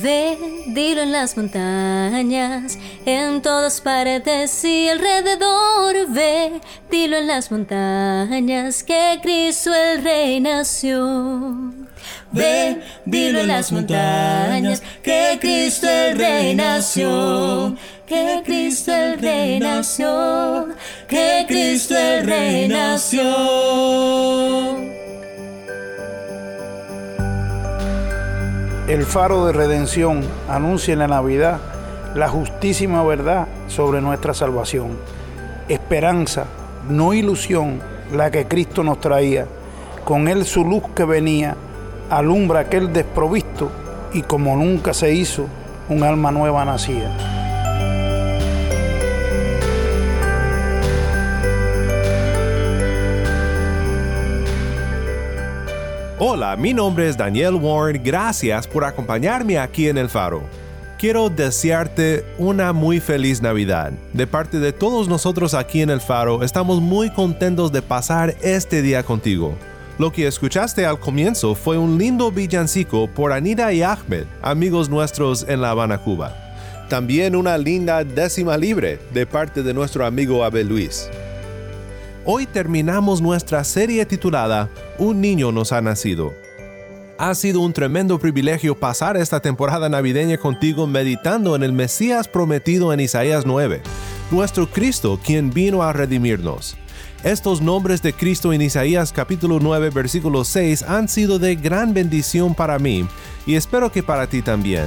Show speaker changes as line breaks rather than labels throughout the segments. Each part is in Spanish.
Ve, dilo en las montañas, en todas partes y alrededor. Ve, dilo en las montañas, que Cristo el Rey nació. Ve, dilo en las montañas, que Cristo el Rey nació. Que Cristo el Rey nació. Que Cristo el Rey nació.
El faro de redención anuncia en la Navidad la justísima verdad sobre nuestra salvación. Esperanza, no ilusión, la que Cristo nos traía. Con él su luz que venía, alumbra aquel desprovisto y como nunca se hizo, un alma nueva nacía.
Hola, mi nombre es Daniel Warren, gracias por acompañarme aquí en El Faro. Quiero desearte una muy feliz Navidad. De parte de todos nosotros aquí en El Faro, estamos muy contentos de pasar este día contigo. Lo que escuchaste al comienzo fue un lindo villancico por Anita y Ahmed, amigos nuestros en La Habana, Cuba. También una linda décima libre de parte de nuestro amigo Abel Luis. Hoy terminamos nuestra serie titulada Un niño nos ha nacido. Ha sido un tremendo privilegio pasar esta temporada navideña contigo meditando en el Mesías prometido en Isaías 9, nuestro Cristo quien vino a redimirnos. Estos nombres de Cristo en Isaías capítulo 9 versículo 6 han sido de gran bendición para mí y espero que para ti también.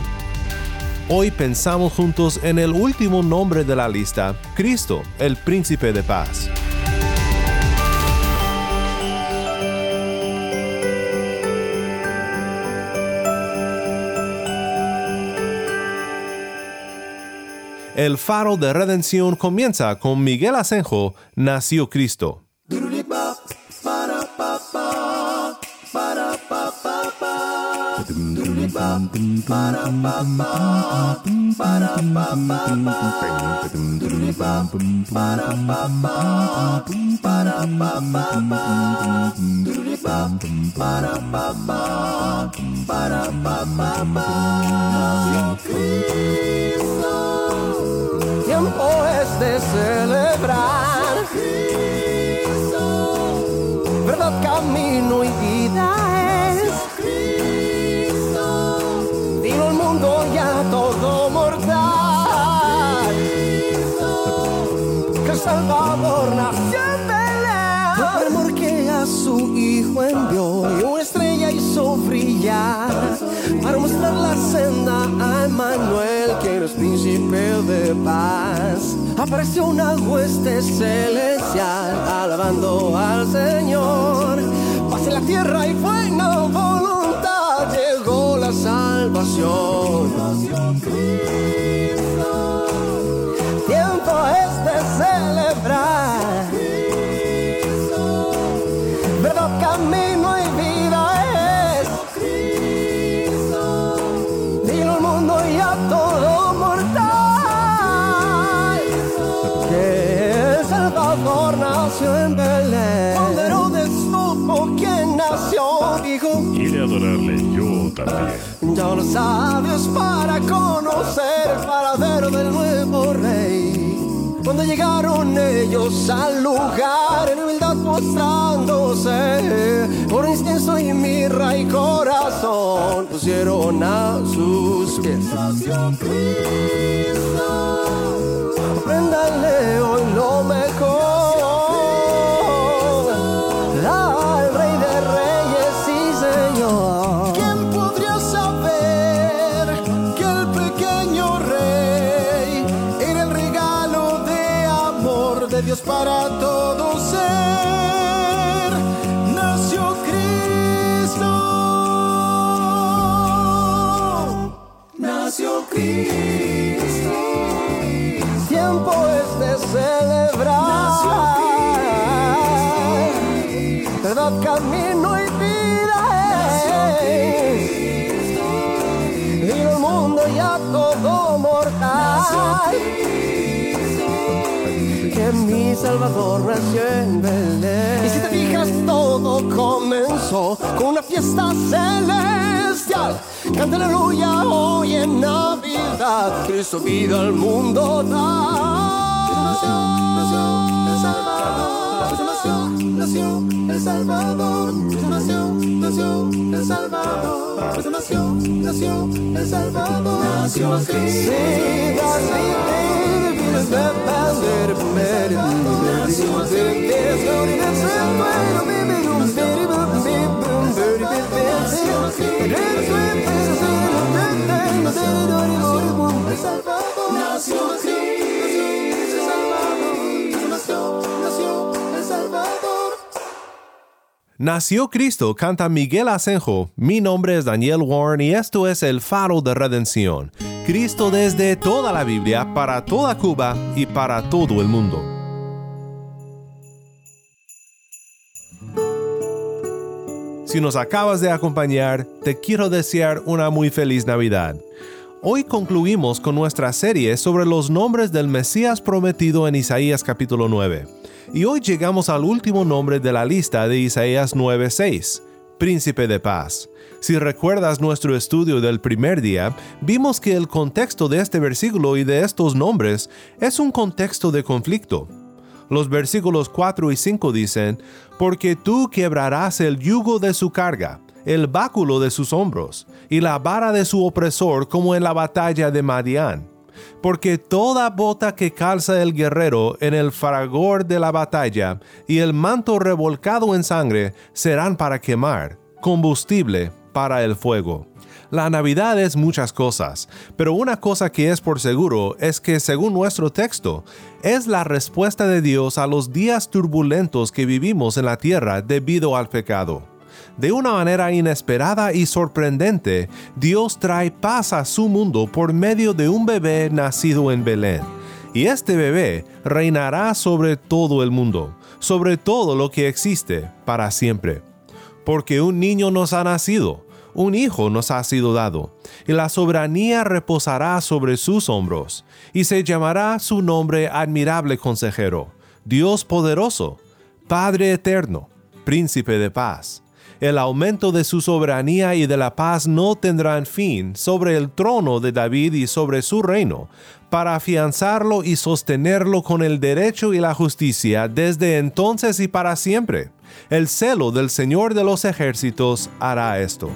Hoy pensamos juntos en el último nombre de la lista, Cristo, el príncipe de paz. El faro de redención comienza con Miguel Asenjo, Nació Cristo.
Tiempo es de celebrar. Verdad, camino y vida es. Dilo al mundo ya todo mortal. Que el Salvador nació en Belén. Por que a su hijo envió y una estrella hizo brillar para mostrar la Emmanuel, que es príncipe de paz. Apareció una hueste celestial alabando al Señor. Paz en la tierra y buena voluntad llegó la salvación. Salvador nació en Belén. Cuando Herodes supo quién nació, dijo:
Iré a adorarle yo también.
Ya los sabios para conocer el paradero del nuevo rey. Cuando llegaron ellos al lugar, en humildad mostrándose, por incienso y mirra y corazón pusieron a sus pies. Apréndale hoy lo mejor. Nació Cristo. Tiempo es de celebrar. Verdad, camino y vida es. Y el mundo ya todo mortal. Que mi Salvador nació en Belén. Y si te fijas, todo comenzó con una fiesta celestial. Canta aleluya hoy en Navidad, Cristo vida al mundo da. Nació, nació el Salvador, nació, nació el Salvador, nació, nació el Salvador, nació, nació el
nació Cristo, canta Miguel Asenjo. Mi nombre es Daniel Warren y esto es el faro de redención. Cristo desde toda la Biblia, para toda Cuba y para todo el mundo. Si nos acabas de acompañar, te quiero desear una muy feliz Navidad. Hoy concluimos con nuestra serie sobre los nombres del Mesías prometido en Isaías capítulo 9. Y hoy llegamos al último nombre de la lista de Isaías 9:6, Príncipe de Paz. Si recuerdas nuestro estudio del primer día, vimos que el contexto de este versículo y de estos nombres es un contexto de conflicto. Los versículos 4 y 5 dicen, Porque tú quebrarás el yugo de su carga, el báculo de sus hombros, y la vara de su opresor como en la batalla de Madián. Porque toda bota que calza el guerrero en el fragor de la batalla, y el manto revolcado en sangre, serán para quemar, combustible para el fuego. La Navidad es muchas cosas, pero una cosa que es por seguro es que según nuestro texto, es la respuesta de Dios a los días turbulentos que vivimos en la tierra debido al pecado. De una manera inesperada y sorprendente, Dios trae paz a su mundo por medio de un bebé nacido en Belén. Y este bebé reinará sobre todo el mundo, sobre todo lo que existe, para siempre. Porque un niño nos ha nacido, un hijo nos ha sido dado, y la soberanía reposará sobre sus hombros, y se llamará su nombre admirable consejero, Dios poderoso, Padre eterno, príncipe de paz. El aumento de su soberanía y de la paz no tendrán fin sobre el trono de David y sobre su reino, para afianzarlo y sostenerlo con el derecho y la justicia desde entonces y para siempre. El celo del Señor de los ejércitos hará esto.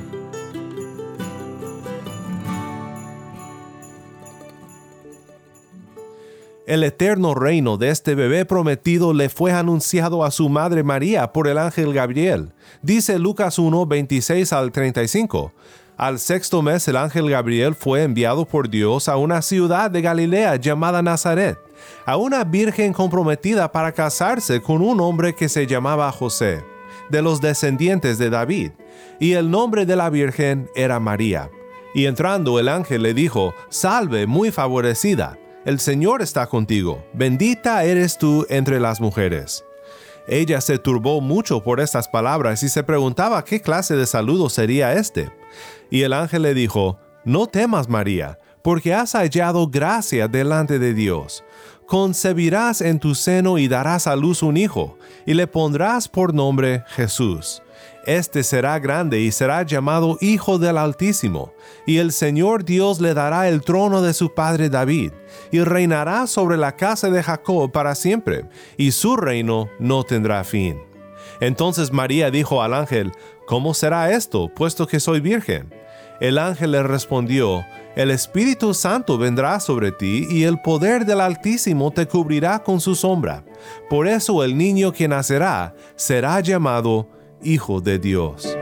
El eterno reino de este bebé prometido le fue anunciado a su madre María por el ángel Gabriel. Dice Lucas 1, 26 al 35. Al sexto mes el ángel Gabriel fue enviado por Dios a una ciudad de Galilea llamada Nazaret, a una virgen comprometida para casarse con un hombre que se llamaba José, de los descendientes de David, y el nombre de la virgen era María. Y entrando el ángel le dijo, Salve, muy favorecida el Señor está contigo, bendita eres tú entre las mujeres. Ella se turbó mucho por estas palabras y se preguntaba qué clase de saludo sería este. Y el ángel le dijo, No temas María, porque has hallado gracia delante de Dios. Concebirás en tu seno y darás a luz un hijo, y le pondrás por nombre Jesús este será grande y será llamado Hijo del Altísimo, y el Señor Dios le dará el trono de su padre David, y reinará sobre la casa de Jacob para siempre, y su reino no tendrá fin. Entonces María dijo al ángel, ¿Cómo será esto, puesto que soy virgen? El ángel le respondió, El Espíritu Santo vendrá sobre ti y el poder del Altísimo te cubrirá con su sombra. Por eso el niño que nacerá será llamado Hijo de Dios.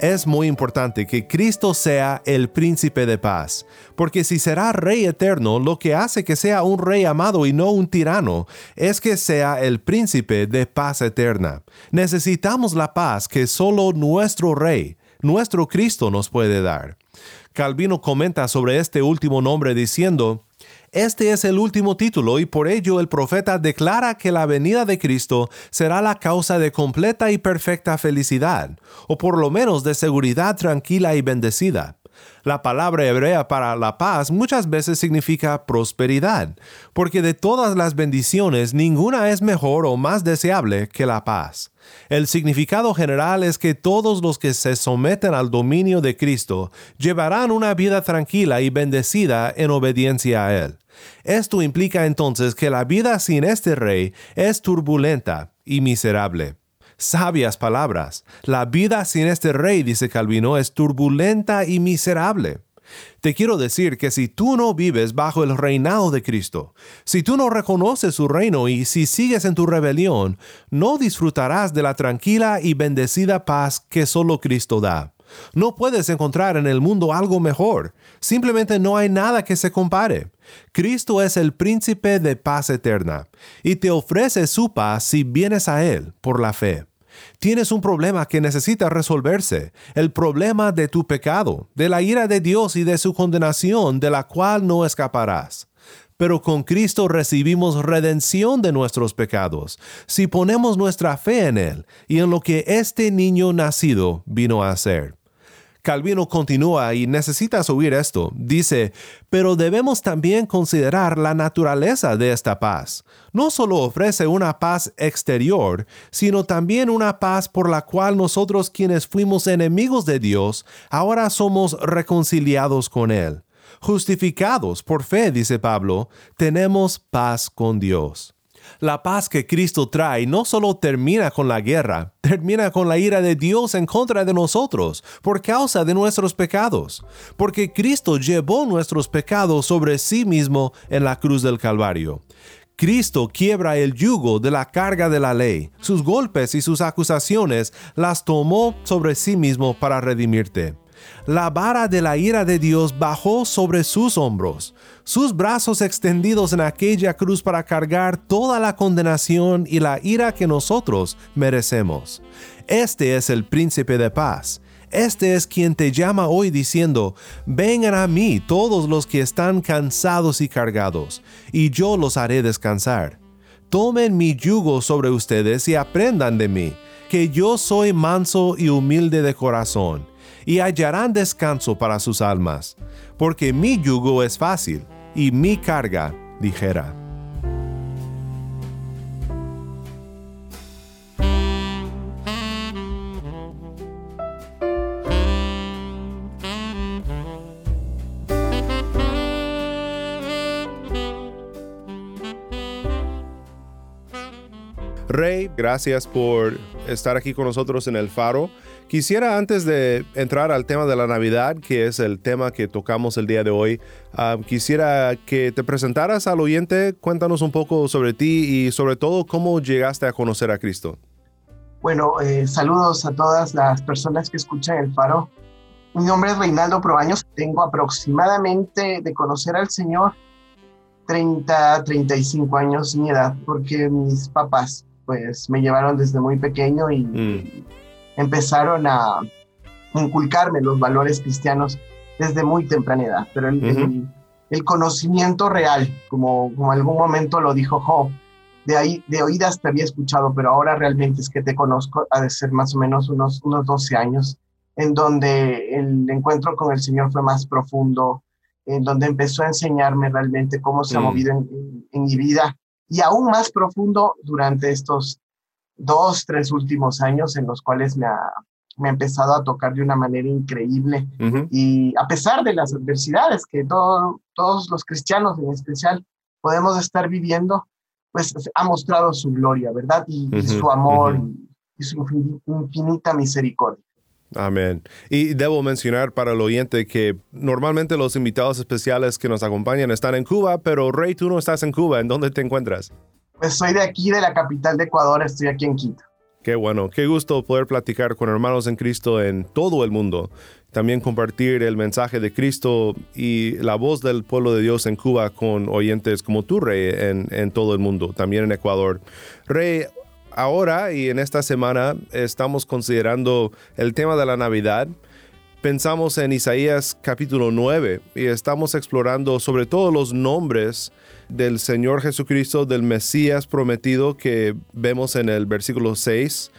Es muy importante que Cristo sea el príncipe de paz, porque si será rey eterno, lo que hace que sea un rey amado y no un tirano es que sea el príncipe de paz eterna. Necesitamos la paz que solo nuestro rey, nuestro Cristo nos puede dar. Calvino comenta sobre este último nombre diciendo, este es el último título y por ello el profeta declara que la venida de Cristo será la causa de completa y perfecta felicidad, o por lo menos de seguridad tranquila y bendecida. La palabra hebrea para la paz muchas veces significa prosperidad, porque de todas las bendiciones ninguna es mejor o más deseable que la paz. El significado general es que todos los que se someten al dominio de Cristo llevarán una vida tranquila y bendecida en obediencia a Él. Esto implica entonces que la vida sin este rey es turbulenta y miserable. Sabias palabras. La vida sin este rey, dice Calvino, es turbulenta y miserable. Te quiero decir que si tú no vives bajo el reinado de Cristo, si tú no reconoces su reino y si sigues en tu rebelión, no disfrutarás de la tranquila y bendecida paz que solo Cristo da. No puedes encontrar en el mundo algo mejor. Simplemente no hay nada que se compare. Cristo es el príncipe de paz eterna y te ofrece su paz si vienes a Él por la fe. Tienes un problema que necesita resolverse, el problema de tu pecado, de la ira de Dios y de su condenación de la cual no escaparás. Pero con Cristo recibimos redención de nuestros pecados, si ponemos nuestra fe en Él y en lo que este niño nacido vino a hacer. Calvino continúa y necesitas oír esto. Dice, pero debemos también considerar la naturaleza de esta paz. No solo ofrece una paz exterior, sino también una paz por la cual nosotros quienes fuimos enemigos de Dios, ahora somos reconciliados con Él. Justificados por fe, dice Pablo, tenemos paz con Dios. La paz que Cristo trae no solo termina con la guerra, termina con la ira de Dios en contra de nosotros por causa de nuestros pecados, porque Cristo llevó nuestros pecados sobre sí mismo en la cruz del Calvario. Cristo quiebra el yugo de la carga de la ley. Sus golpes y sus acusaciones las tomó sobre sí mismo para redimirte. La vara de la ira de Dios bajó sobre sus hombros, sus brazos extendidos en aquella cruz para cargar toda la condenación y la ira que nosotros merecemos. Este es el príncipe de paz. Este es quien te llama hoy diciendo, vengan a mí todos los que están cansados y cargados, y yo los haré descansar. Tomen mi yugo sobre ustedes y aprendan de mí, que yo soy manso y humilde de corazón y hallarán descanso para sus almas, porque mi yugo es fácil y mi carga ligera. Rey, gracias por estar aquí con nosotros en el faro. Quisiera antes de entrar al tema de la Navidad, que es el tema que tocamos el día de hoy, ah, quisiera que te presentaras al oyente, cuéntanos un poco sobre ti y sobre todo cómo llegaste a conocer a Cristo.
Bueno, eh, saludos a todas las personas que escuchan el faro. Mi nombre es Reinaldo Probaños, tengo aproximadamente de conocer al Señor 30, 35 años mi edad, porque mis papás pues me llevaron desde muy pequeño y... Mm empezaron a inculcarme los valores cristianos desde muy temprana edad, pero el, el, conocimiento real, como, como algún momento lo dijo Job, de ahí, de oídas te había escuchado, pero ahora realmente es que te conozco, ha de ser más o menos unos, unos 12 años, en donde el encuentro con el Señor fue más profundo, en donde empezó a enseñarme realmente cómo se ha mm. movido en, en, mi vida, y aún más profundo durante estos dos, tres últimos años en los cuales me ha, me ha empezado a tocar de una manera increíble. Y a pesar de las adversidades que todos los cristianos en especial podemos estar viviendo, pues ha mostrado su gloria, ¿verdad? Y, su amor y, su infinita misericordia.
Amén. Y debo mencionar para el oyente que normalmente los invitados especiales que nos acompañan están en Cuba, pero Rey, tú no estás en Cuba. ¿En dónde te encuentras?
Pues soy de aquí, de la capital de Ecuador, estoy aquí en Quito.
Qué bueno, qué gusto poder platicar con hermanos en Cristo en todo el mundo. También compartir el mensaje de Cristo y la voz del pueblo de Dios en Cuba con oyentes como tú, Rey, en, en todo el mundo, también en Ecuador. Rey, ahora y en esta semana estamos considerando el tema de la Navidad pensamos en Isaías capítulo 9 y estamos explorando sobre todo los nombres del Señor Jesucristo, del Mesías prometido que vemos en el versículo 6.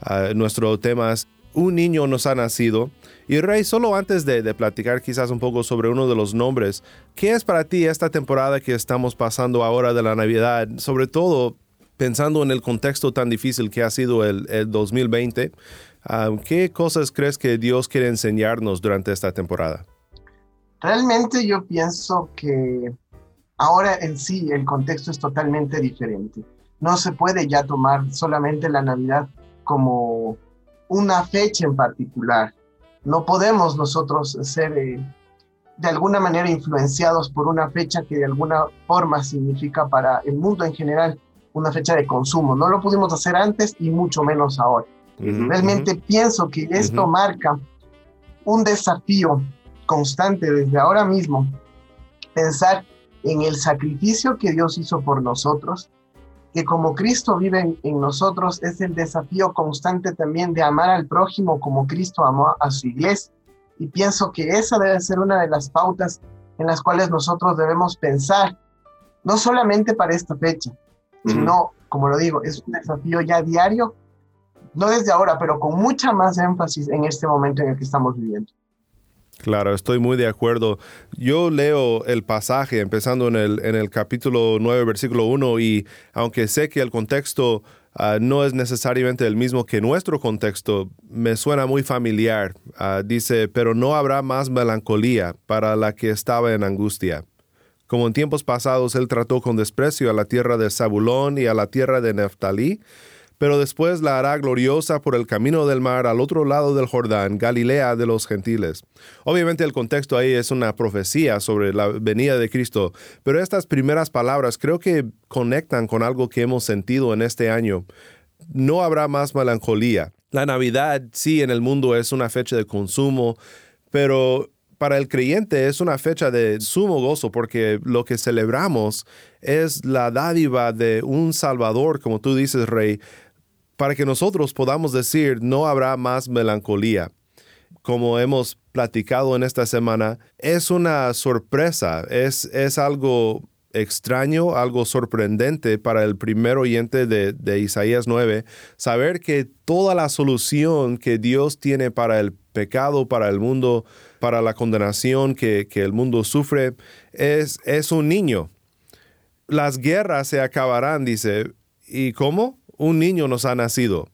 Ah, nuestro tema es un niño nos ha nacido. Y Rey, solo antes de, platicar quizás un poco sobre uno de los nombres, ¿qué es para ti esta temporada que estamos pasando ahora de la Navidad? Sobre todo pensando en el contexto tan difícil que ha sido el, el 2020, ah, ¿qué cosas crees que Dios quiere enseñarnos durante esta temporada?
Realmente yo pienso que ahora en sí el contexto es totalmente diferente. No se puede ya tomar solamente la Navidad como una fecha en particular. No podemos nosotros ser eh, de alguna manera influenciados por una fecha que de alguna forma significa para el mundo en general una fecha de consumo. No lo pudimos hacer antes y mucho menos ahora. Realmente pienso que esto marca un desafío constante desde ahora mismo, pensar en el sacrificio que Dios hizo por nosotros, que como Cristo vive en, nosotros es el desafío constante también de amar al prójimo como Cristo amó a su iglesia. Y pienso que esa debe ser una de las pautas en las cuales nosotros debemos pensar, no solamente para esta fecha, sino, como lo digo, es un desafío ya diario, no desde ahora, pero con mucha más énfasis en este momento en el que estamos viviendo.
Claro, estoy muy de acuerdo. Yo leo el pasaje empezando en el, en el capítulo 9, versículo 1, y aunque sé que el contexto ah, no es necesariamente el mismo que nuestro contexto, me suena muy familiar. Ah, dice, pero no habrá más melancolía para la que estaba en angustia. Como en tiempos pasados él trató con desprecio a la tierra de Zabulón y a la tierra de Neftalí, pero después la hará gloriosa por el camino del mar al otro lado del Jordán, Galilea de los gentiles. Obviamente el contexto ahí es una profecía sobre la venida de Cristo, pero estas primeras palabras creo que conectan con algo que hemos sentido en este año. No habrá más melancolía. La Navidad sí en el mundo es una fecha de consumo, pero para el creyente es una fecha de sumo gozo porque lo que celebramos es la dádiva de un Salvador, como tú dices, Rey, para que nosotros podamos decir no habrá más melancolía. Como hemos platicado en esta semana, es una sorpresa, es, es algo extraño, algo sorprendente para el primer oyente de, de, Isaías 9, saber que toda la solución que Dios tiene para el pecado, para el mundo, para la condenación que, que el mundo sufre, es, es un niño. Las guerras se acabarán, dice. ¿Y cómo? Un niño nos ha nacido.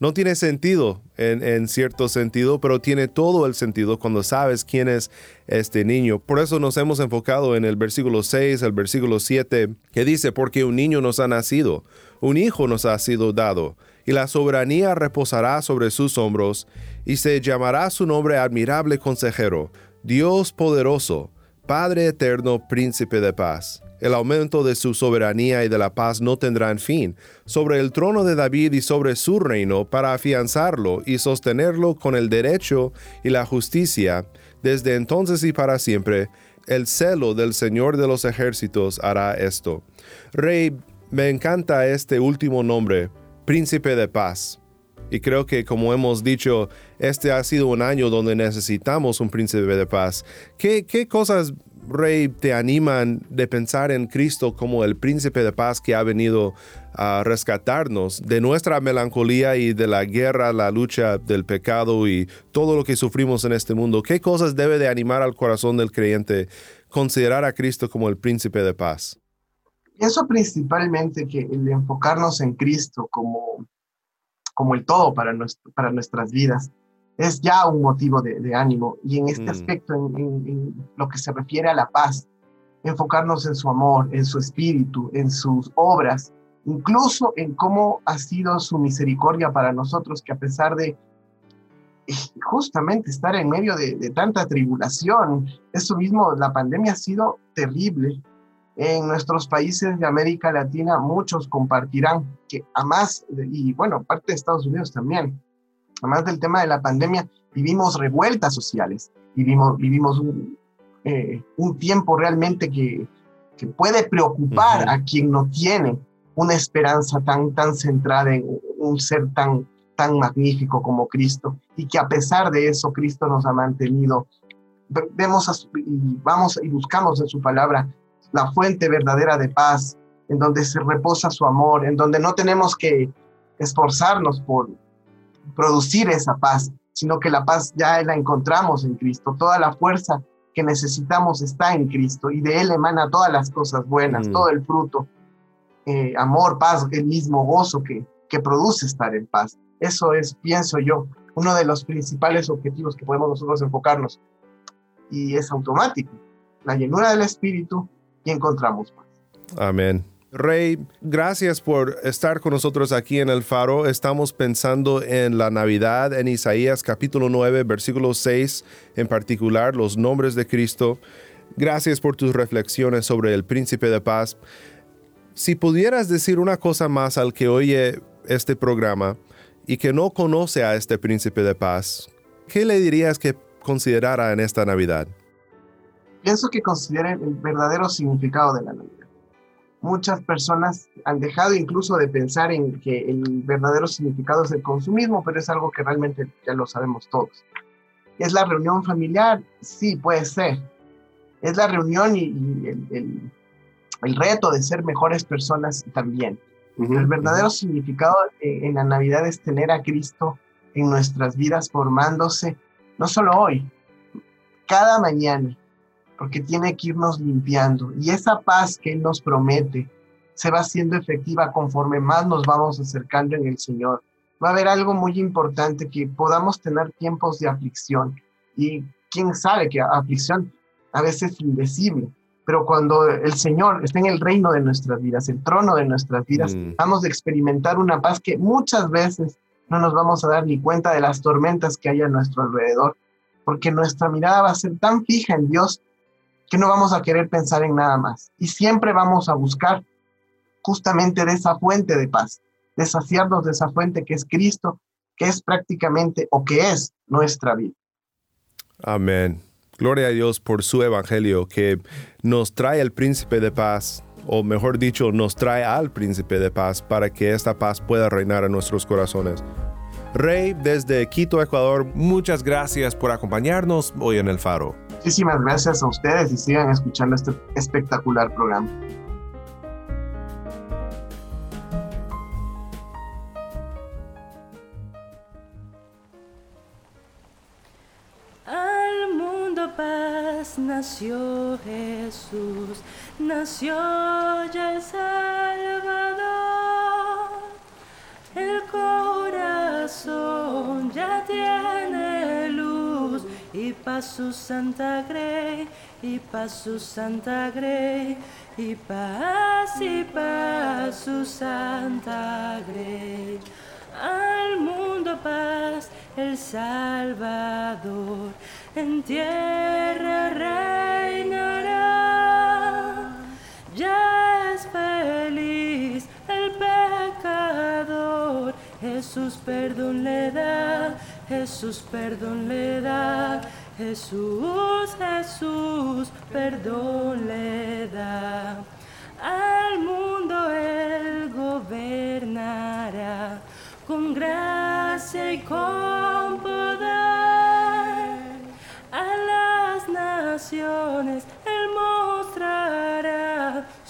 No tiene sentido en, cierto sentido, pero tiene todo el sentido cuando sabes quién es este niño. Por eso nos hemos enfocado en el versículo 6, el versículo 7, que dice, porque un niño nos ha nacido, un hijo nos ha sido dado, y la soberanía reposará sobre sus hombros, y se llamará su nombre admirable consejero, Dios poderoso, Padre eterno, príncipe de paz el aumento de su soberanía y de la paz no tendrán fin, sobre el trono de David y sobre su reino, para afianzarlo y sostenerlo con el derecho y la justicia, desde entonces y para siempre. El celo del Señor de los ejércitos hará esto. Rey, me encanta este último nombre, príncipe de paz. Y creo que como hemos dicho, este ha sido un año donde necesitamos un príncipe de paz. ¿Qué, qué cosas Rey, te animan de pensar en Cristo como el príncipe de paz que ha venido a rescatarnos de nuestra melancolía y de la guerra, la lucha del pecado y todo lo que sufrimos en este mundo. ¿Qué cosas debe de animar al corazón del creyente considerar a Cristo como el príncipe de paz?
Eso principalmente que el enfocarnos en Cristo como, como el todo para, para nuestras vidas es ya un motivo de, ánimo. Y en este mm. aspecto, en, lo que se refiere a la paz, enfocarnos en su amor, en su espíritu, en sus obras, incluso en cómo ha sido su misericordia para nosotros, que a pesar de eh, justamente estar en medio de, de tanta tribulación, eso mismo, la pandemia ha sido terrible. En nuestros países de América Latina, muchos compartirán que a más, y bueno, parte de Estados Unidos también, además del tema de la pandemia, vivimos revueltas sociales, vivimos, vivimos un, eh, un tiempo realmente que, que puede preocupar a quien no tiene una esperanza tan, tan centrada en un ser tan, tan magnífico como Cristo y que a pesar de eso Cristo nos ha mantenido. Vemos y vamos y buscamos en su palabra la fuente verdadera de paz, en donde se reposa su amor, en donde no tenemos que esforzarnos por, producir esa paz, sino que la paz ya la encontramos en Cristo. Toda la fuerza que necesitamos está en Cristo y de Él emana todas las cosas buenas,
Mm.
todo el fruto, eh, amor, paz, el mismo gozo que, que produce estar en paz. Eso es, pienso yo, uno de los principales objetivos que podemos nosotros enfocarnos. Y es automático, la llenura del Espíritu y encontramos paz.
Amén. Rey, gracias por estar con nosotros aquí en el faro. Estamos pensando en la Navidad, en Isaías capítulo 9, versículo 6 en particular, los nombres de Cristo. Gracias por tus reflexiones sobre el príncipe de paz. Si pudieras decir una cosa más al que oye este programa y que no conoce a este príncipe de paz, ¿qué le dirías que considerara en esta Navidad?
pienso que consideren el verdadero significado de la Navidad. Muchas personas han dejado incluso de pensar en que el verdadero significado es el consumismo, pero es algo que realmente ya lo sabemos todos. ¿Es la reunión familiar? Sí, puede ser. Es la reunión y, y el, el- el reto de ser mejores personas también. El verdadero significado eh, en la Navidad es tener a Cristo en nuestras vidas formándose, no solo hoy, cada mañana, porque tiene que irnos limpiando. Y esa paz que Él nos promete se va haciendo efectiva conforme más nos vamos acercando en el Señor. Va a haber algo muy importante, que podamos tener tiempos de aflicción. Y quién sabe que aflicción a veces es indecible, pero cuando el Señor está en el reino de nuestras vidas, el trono de nuestras vidas,
Mm.
vamos a experimentar una paz que muchas veces no nos vamos a dar ni cuenta de las tormentas que hay a nuestro alrededor, porque nuestra mirada va a ser tan fija en Dios que no vamos a querer pensar en nada más. Y siempre vamos a buscar justamente de esa fuente de paz, de saciarnos de esa fuente que es Cristo, que es prácticamente o que es nuestra vida.
Amén. Gloria a Dios por su evangelio que nos trae el príncipe de paz, o mejor dicho, nos trae al príncipe de paz para que esta paz pueda reinar en nuestros corazones. Rey, desde Quito, Ecuador, muchas gracias por acompañarnos hoy en el Faro.
Muchísimas gracias a ustedes y sigan escuchando este espectacular programa.
Al mundo paz nació Jesús, nació ya el Salvador. El corazón ya tiene y paz su santa grey, y paz su santa grey, y paz y paz su santa grey. Al mundo paz el Salvador en tierra reinará. Ya es feliz el pecador, Jesús perdón le da, Jesús perdón le da, Jesús, Jesús perdón le da. Al mundo él gobernará con gracia y con poder. A las naciones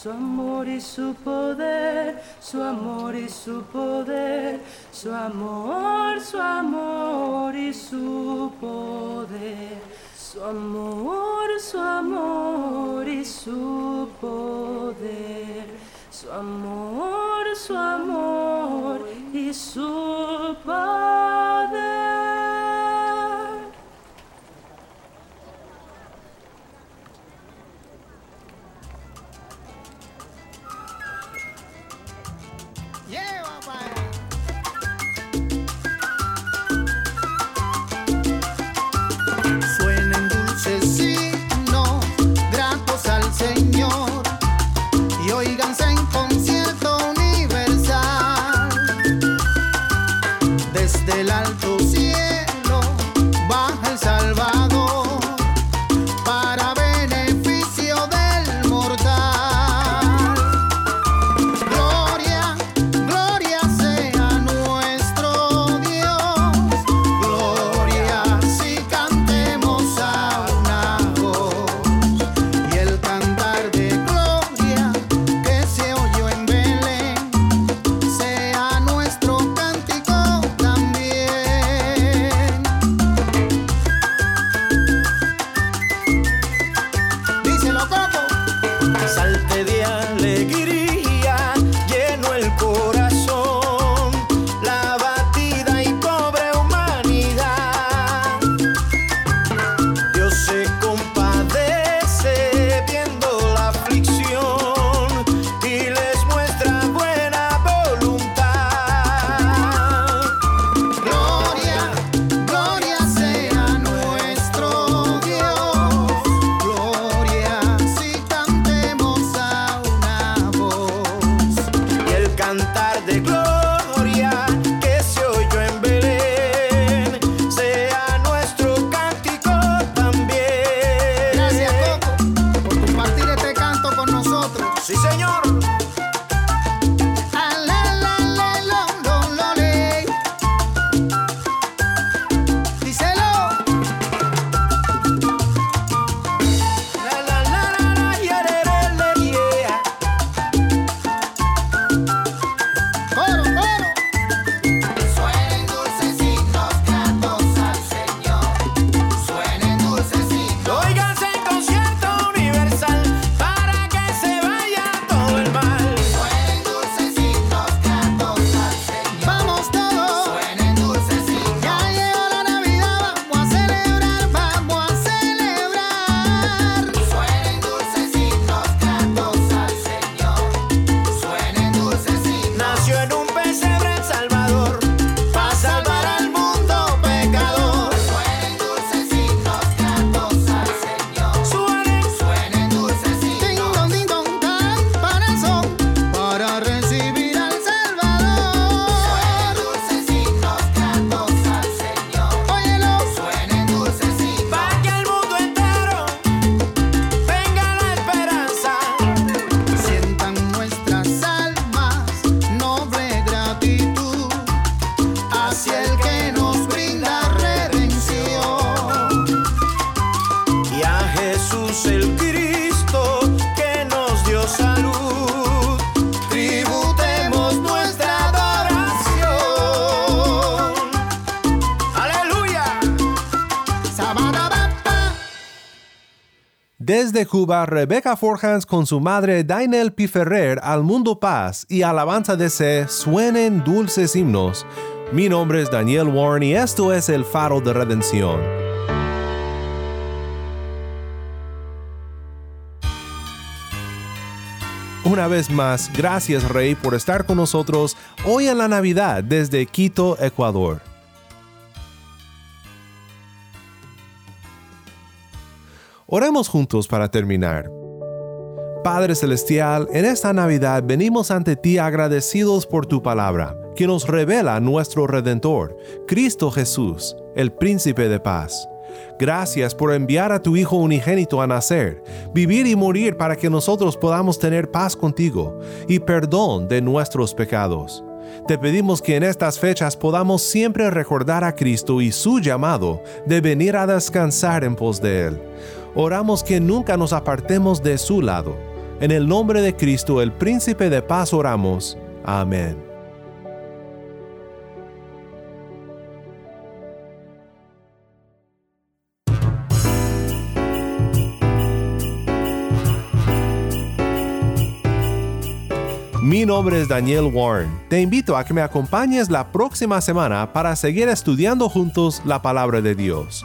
su amor y su poder, su amor y su poder, su amor, su amor y su poder. Su amor, su amor y su poder. Su amor, su amor y su
desde Cuba, Rebecca Forjans con su madre Dainel Piferrer al Mundo Paz y alabanza de se suenen dulces himnos. Mi nombre es Daniel Warren y esto es el faro de redención. Una vez más, gracias Rey por estar con nosotros hoy en la Navidad desde Quito, Ecuador. Oremos juntos para terminar. Padre Celestial, en esta Navidad venimos ante ti agradecidos por tu palabra, que nos revela nuestro Redentor, Cristo Jesús, el Príncipe de paz. Gracias por enviar a tu Hijo unigénito a nacer, vivir y morir para que nosotros podamos tener paz contigo y perdón de nuestros pecados. Te pedimos que en estas fechas podamos siempre recordar a Cristo y su llamado de venir a descansar en pos de Él oramos que nunca nos apartemos de su lado. En el nombre de Cristo, el Príncipe de paz, oramos. Amén. Mi nombre es Daniel Warren. Te invito a que me acompañes la próxima semana para seguir estudiando juntos la palabra de Dios